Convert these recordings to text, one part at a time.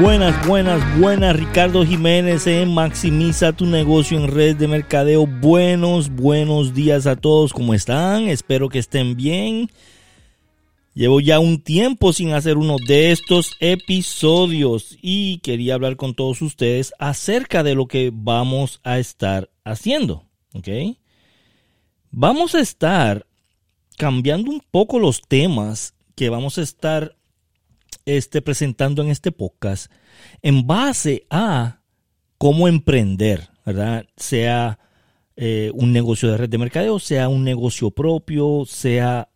buenas, buenas, buenas. Ricardo Jiménez en Maximiza tu negocio en red de mercadeo. Buenos, buenos días a todos. ¿Cómo están? Espero que estén bien. Llevo ya un tiempo sin hacer uno de estos episodios y quería hablar con todos ustedes acerca de lo que vamos a estar haciendo. Vamos a estar cambiando un poco los temas que vamos a estar este, presentando en este podcast en base a cómo emprender, ¿verdad? Sea eh, un negocio de red de mercadeo, sea un negocio propio, sea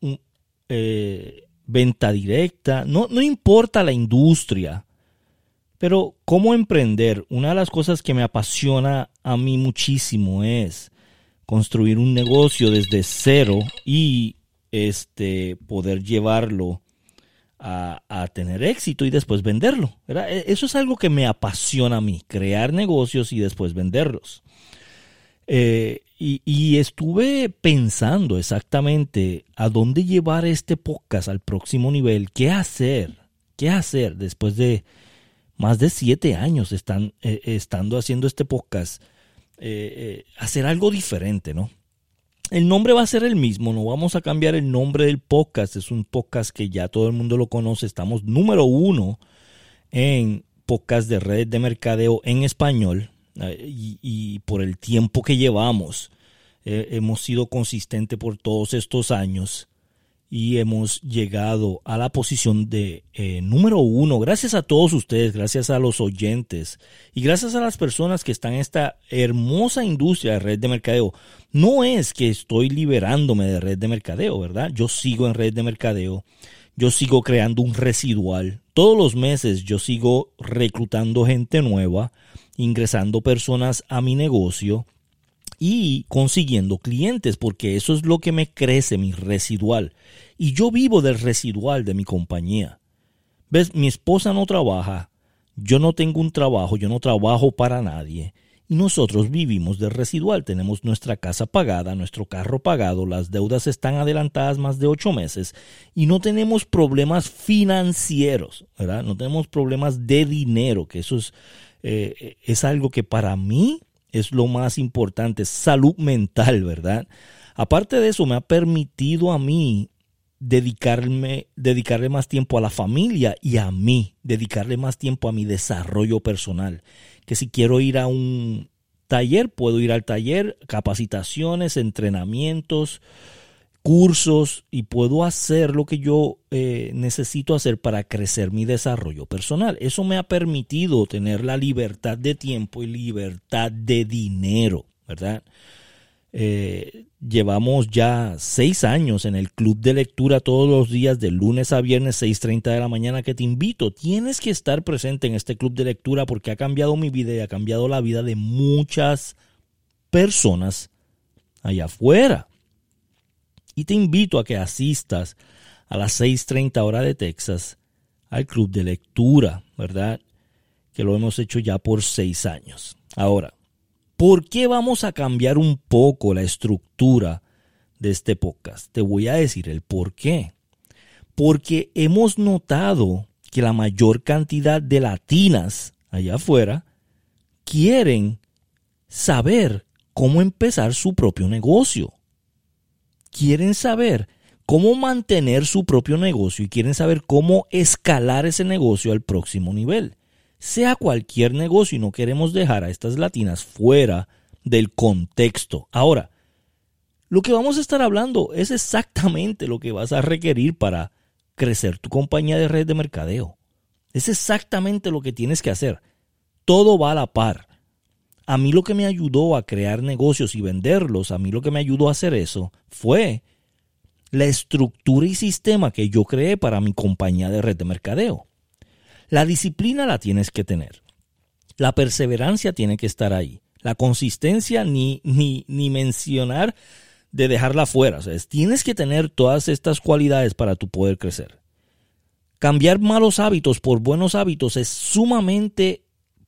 eh, venta directa, no, no importa la industria, pero cómo emprender, una de las cosas que me apasiona a mí muchísimo es construir un negocio desde cero y este, poder llevarlo a, tener éxito y después venderlo. E, eso es algo que me apasiona a mí, crear negocios y después venderlos. Eh, y, estuve pensando exactamente a dónde llevar este podcast al próximo nivel, qué hacer, qué hacer después de más de siete años están, eh, estando haciendo este podcast, eh, hacer algo diferente, ¿no? El nombre va a ser el mismo, no vamos a cambiar el nombre del podcast. Es un podcast que ya todo el mundo lo conoce. Estamos número uno en podcast de red de mercadeo en español. Eh, y, por el tiempo que llevamos, eh, hemos sido consistentes por todos estos años y hemos llegado a la posición de eh, número uno. Gracias a todos ustedes, gracias a los oyentes y gracias a las personas que están en esta hermosa industria de red de mercadeo. No es que estoy liberándome de red de mercadeo, ¿verdad? Yo sigo en red de mercadeo. Yo sigo creando un residual. Todos los meses yo sigo reclutando gente nueva, ingresando personas a mi negocio y consiguiendo clientes, porque eso es lo que me crece, mi residual. Y yo vivo del residual de mi compañía. ¿Ves? Mi esposa no trabaja, yo no tengo un trabajo, yo no trabajo para nadie. Y nosotros vivimos del residual. Tenemos nuestra casa pagada, nuestro carro pagado, las deudas están adelantadas más de ocho meses y no tenemos problemas financieros, ¿verdad? No tenemos problemas de dinero, que eso es, eh, es algo que para mí es lo más importante, salud mental, ¿verdad? Aparte de eso, me ha permitido a mí dedicarme, dedicarle más tiempo a la familia y a mí, dedicarle más tiempo a mi desarrollo personal. Que si quiero ir a un taller, puedo ir al taller, capacitaciones, entrenamientos, cursos y puedo hacer lo que yo eh, necesito hacer para crecer mi desarrollo personal. Eso me ha permitido tener la libertad de tiempo y libertad de dinero, ¿verdad? Eh, llevamos ya seis años en el club de lectura todos los días de lunes a viernes 6.30 de la mañana que te invito. Tienes que estar presente en este club de lectura porque ha cambiado mi vida y ha cambiado la vida de muchas personas allá afuera. Y te invito a que asistas a las 6.30 hora de Texas al club de lectura, ¿verdad? Que lo hemos hecho ya por seis años. Ahora, ¿por qué vamos a cambiar un poco la estructura de este podcast? Te voy a decir el por qué. Porque hemos notado que la mayor cantidad de latinas allá afuera quieren saber cómo empezar su propio negocio quieren saber cómo mantener su propio negocio y quieren saber cómo escalar ese negocio al próximo nivel. Sea cualquier negocio y no queremos dejar a estas latinas fuera del contexto. Ahora, lo que vamos a estar hablando es exactamente lo que vas a requerir para crecer tu compañía de red de mercadeo. Es exactamente lo que tienes que hacer. Todo va a la par. A mí lo que me ayudó a crear negocios y venderlos, a mí lo que me ayudó a hacer eso fue la estructura y sistema que yo creé para mi compañía de red de mercadeo. La disciplina la tienes que tener. La perseverancia tiene que estar ahí. La consistencia ni, ni, ni mencionar de dejarla fuera. O sea, tienes que tener todas estas cualidades para tu poder crecer. Cambiar malos hábitos por buenos hábitos es sumamente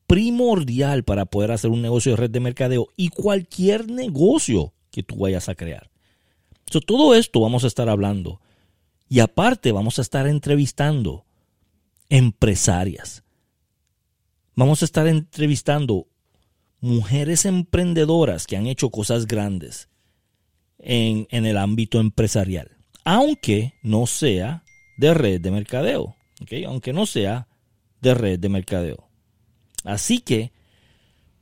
primordial para poder hacer un negocio de red de mercadeo y cualquier negocio que tú vayas a crear. todo esto vamos a estar hablando. Y aparte vamos a estar entrevistando empresarias. Vamos a estar entrevistando mujeres emprendedoras que han hecho cosas grandes en, el ámbito empresarial, aunque no sea de red de mercadeo, aunque no sea de red de mercadeo. Así que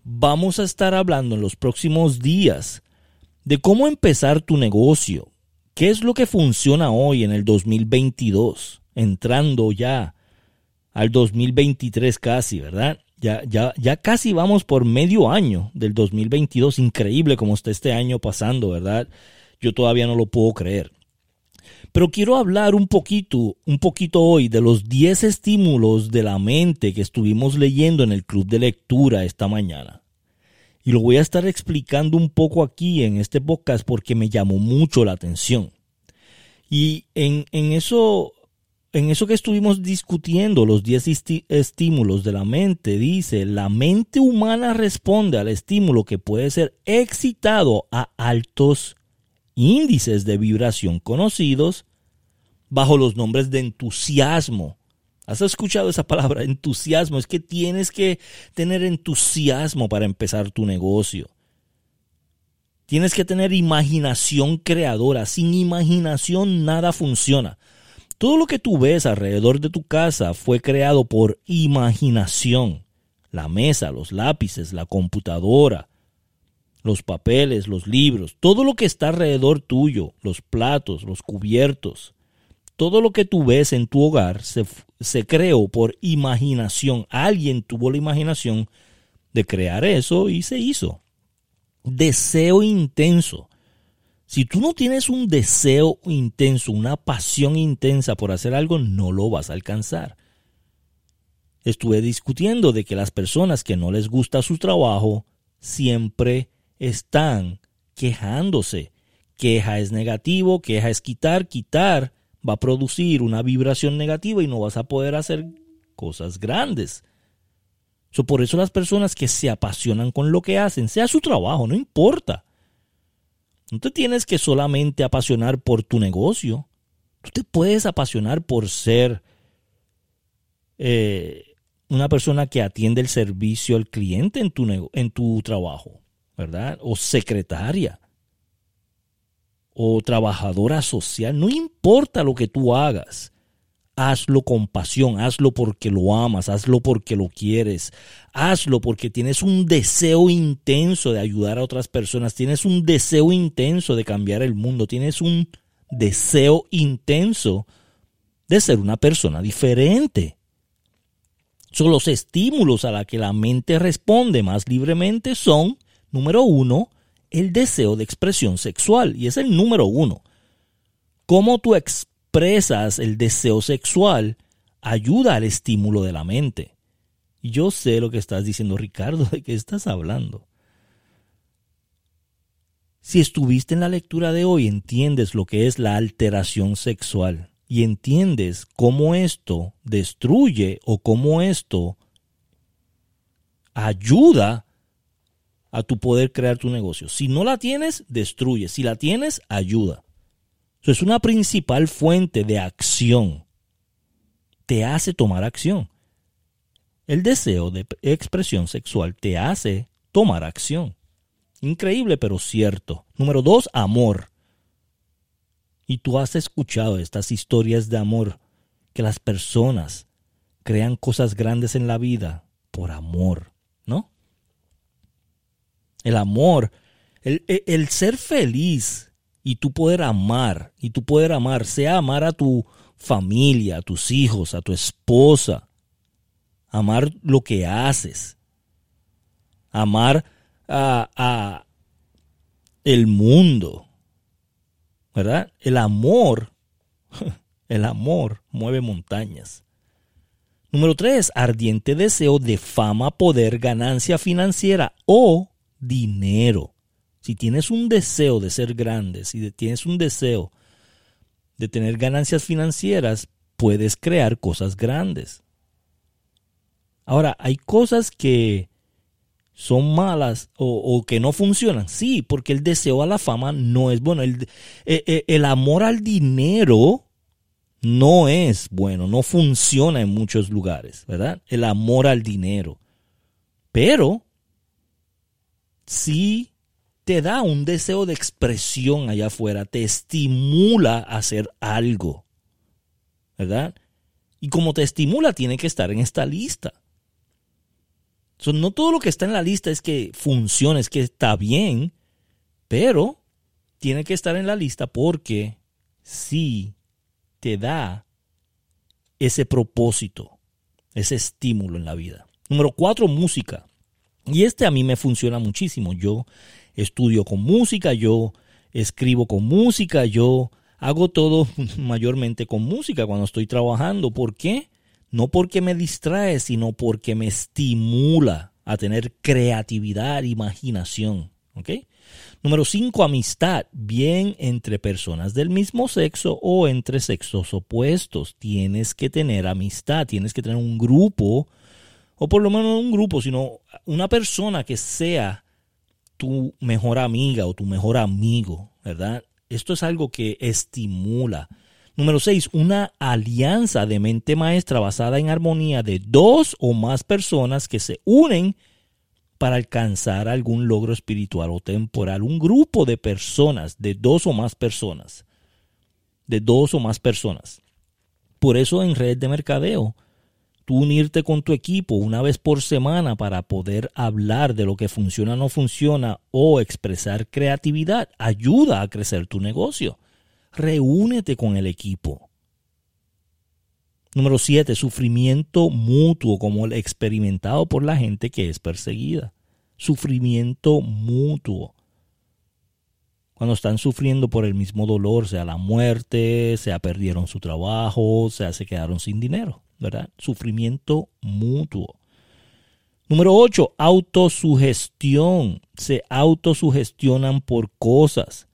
vamos a estar hablando en los próximos días de cómo empezar tu negocio, qué es lo que funciona hoy en el 2022, entrando ya al 2023 casi, ¿verdad? Ya, ya, ya casi vamos por medio año del 2022. Increíble como está este año pasando, ¿verdad? Yo todavía no lo puedo creer. Pero quiero hablar un poquito, un poquito hoy de los 10 estímulos de la mente que estuvimos leyendo en el club de lectura esta mañana. Y lo voy a estar explicando un poco aquí en este podcast porque me llamó mucho la atención. Y en, en eso en eso que estuvimos discutiendo, los 10 estímulos de la mente, dice, la mente humana responde al estímulo que puede ser excitado a altos índices de vibración conocidos bajo los nombres de entusiasmo. ¿Has escuchado esa palabra? Entusiasmo. Es que tienes que tener entusiasmo para empezar tu negocio. Tienes que tener imaginación creadora. Sin imaginación nada funciona. Todo lo que tú ves alrededor de tu casa fue creado por imaginación. La mesa, los lápices, la computadora, los papeles, los libros, todo lo que está alrededor tuyo, los platos, los cubiertos, todo lo que tú ves en tu hogar se, se creó por imaginación. Alguien tuvo la imaginación de crear eso y se hizo. Deseo intenso. Si tú no tienes un deseo intenso, una pasión intensa por hacer algo, no lo vas a alcanzar. Estuve discutiendo de que las personas que no les gusta su trabajo siempre están quejándose. Queja es negativo, queja es quitar, quitar va a producir una vibración negativa y no vas a poder hacer cosas grandes. por eso las personas que se apasionan con lo que hacen, sea su trabajo, no importa. No te tienes que solamente apasionar por tu negocio. Tú te puedes apasionar por ser eh, una persona que atiende el servicio al cliente en tu, en tu trabajo, ¿verdad? O secretaria. O trabajadora social. No importa lo que tú hagas hazlo con pasión, hazlo porque lo amas, hazlo porque lo quieres, hazlo porque tienes un deseo intenso de ayudar a otras personas, tienes un deseo intenso de cambiar el mundo, tienes un deseo intenso de ser una persona diferente. Son los estímulos a los que la mente responde más libremente son, número uno, el deseo de expresión sexual, y es el número uno. Cómo tú expresas el deseo sexual, ayuda al estímulo de la mente. Yo sé lo que estás diciendo, Ricardo, de qué estás hablando. Si estuviste en la lectura de hoy, entiendes lo que es la alteración sexual y entiendes cómo esto destruye o cómo esto ayuda a tu poder crear tu negocio. Si no la tienes, destruye. Si la tienes, ayuda es una principal fuente de acción. Te hace tomar acción. El deseo de expresión sexual te hace tomar acción. Increíble, pero cierto. Número dos, amor. Y tú has escuchado estas historias de amor, que las personas crean cosas grandes en la vida por amor, ¿no? El amor, el, el ser feliz y tú poder amar, y tú poder amar, sea amar a tu familia, a tus hijos, a tu esposa, amar lo que haces, amar a, a el mundo, ¿verdad? El amor, el amor mueve montañas. Número tres, ardiente deseo de fama, poder, ganancia financiera o dinero. Si tienes un deseo de ser grande, si tienes un deseo de tener ganancias financieras, puedes crear cosas grandes. Ahora, hay cosas que son malas o, que no funcionan. Sí, porque el deseo a la fama no es bueno. El, eh, eh, el amor al dinero no es bueno, no funciona en muchos lugares, ¿verdad? El amor al dinero. Pero si te da un deseo de expresión allá afuera, te estimula a hacer algo, ¿verdad? Y como te estimula, tiene que estar en esta lista. no todo lo que está en la lista es que funciona, es que está bien, pero tiene que estar en la lista porque sí te da ese propósito, ese estímulo en la vida. Número cuatro, música. Y este a mí me funciona muchísimo. Yo estudio con música, yo escribo con música, yo hago todo mayormente con música cuando estoy trabajando. ¿Por qué? No porque me distrae, sino porque me estimula a tener creatividad, imaginación. ¿Ok? Número 5, amistad, bien entre personas del mismo sexo o entre sexos opuestos. Tienes que tener amistad, tienes que tener un grupo, o por lo menos no un grupo, sino una persona que sea tu mejor amiga o tu mejor amigo, ¿verdad? Esto es algo que estimula. Número 6, una alianza de mente maestra basada en armonía de dos o más personas que se unen para alcanzar algún logro espiritual o temporal. Un grupo de personas, de dos o más personas. De dos o más personas. Por eso en red de mercadeo, tú unirte con tu equipo una vez por semana para poder hablar de lo que funciona o no funciona o expresar creatividad ayuda a crecer tu negocio. Reúnete con el equipo. Número 7. Sufrimiento mutuo como el experimentado por la gente que es perseguida. Sufrimiento mutuo. Cuando están sufriendo por el mismo dolor, sea la muerte, sea perdieron su trabajo, sea se quedaron sin dinero, ¿verdad? Sufrimiento mutuo. Número 8. Autosugestión. Se autosugestionan por cosas.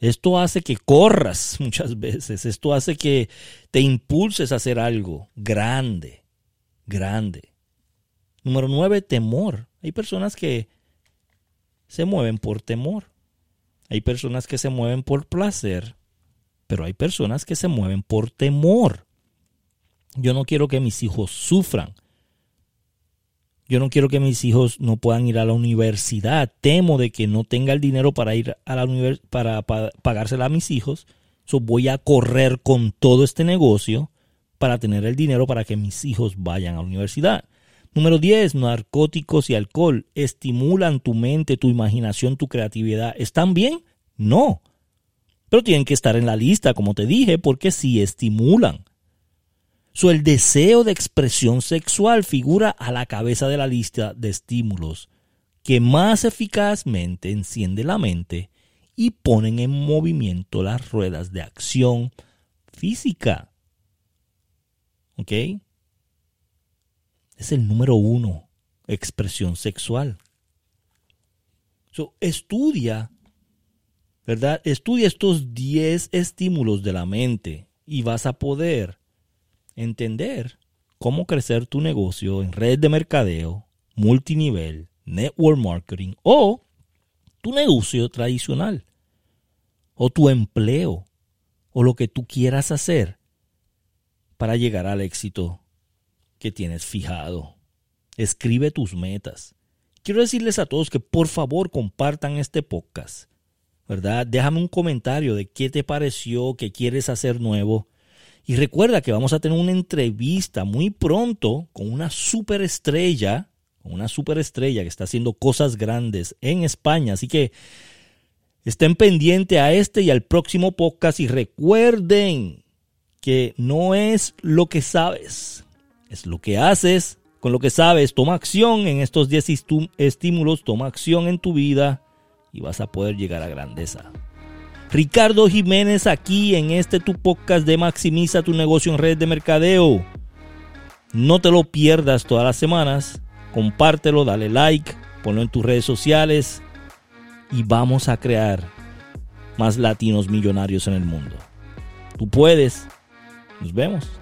Esto hace que corras muchas veces. Esto hace que te impulses a hacer algo grande, grande. Número nueve, temor. Hay personas que se mueven por temor. Hay personas que se mueven por placer, pero hay personas que se mueven por temor. Yo no quiero que mis hijos sufran. Yo no quiero que mis hijos no puedan ir a la universidad. Temo de que no tenga el dinero para ir a la universidad para, pagársela a mis hijos. So voy a correr con todo este negocio para tener el dinero para que mis hijos vayan a la universidad. Número 10. Narcóticos y alcohol estimulan tu mente, tu imaginación, tu creatividad. ¿Están bien? No. Pero tienen que estar en la lista, como te dije, porque sí estimulan el deseo de expresión sexual figura a la cabeza de la lista de estímulos que más eficazmente enciende la mente y ponen en movimiento las ruedas de acción física. ¿Ok? Es el número uno, expresión sexual. estudia, ¿verdad? Estudia estos 10 estímulos de la mente y vas a poder entender cómo crecer tu negocio en red de mercadeo, multinivel, network marketing o tu negocio tradicional o tu empleo o lo que tú quieras hacer para llegar al éxito que tienes fijado. Escribe tus metas. Quiero decirles a todos que por favor compartan este podcast, ¿verdad? Déjame un comentario de qué te pareció, qué quieres hacer nuevo y recuerda que vamos a tener una entrevista muy pronto con una superestrella, con una superestrella que está haciendo cosas grandes en España. Así que estén pendientes a este y al próximo podcast y recuerden que no es lo que sabes, es lo que haces con lo que sabes. Toma acción en estos 10 estímulos, toma acción en tu vida y vas a poder llegar a grandeza. Ricardo Jiménez aquí en este tu podcast de Maximiza tu negocio en red de mercadeo. No te lo pierdas todas las semanas. Compártelo, dale like, ponlo en tus redes sociales y vamos a crear más latinos millonarios en el mundo. Tú puedes. Nos vemos.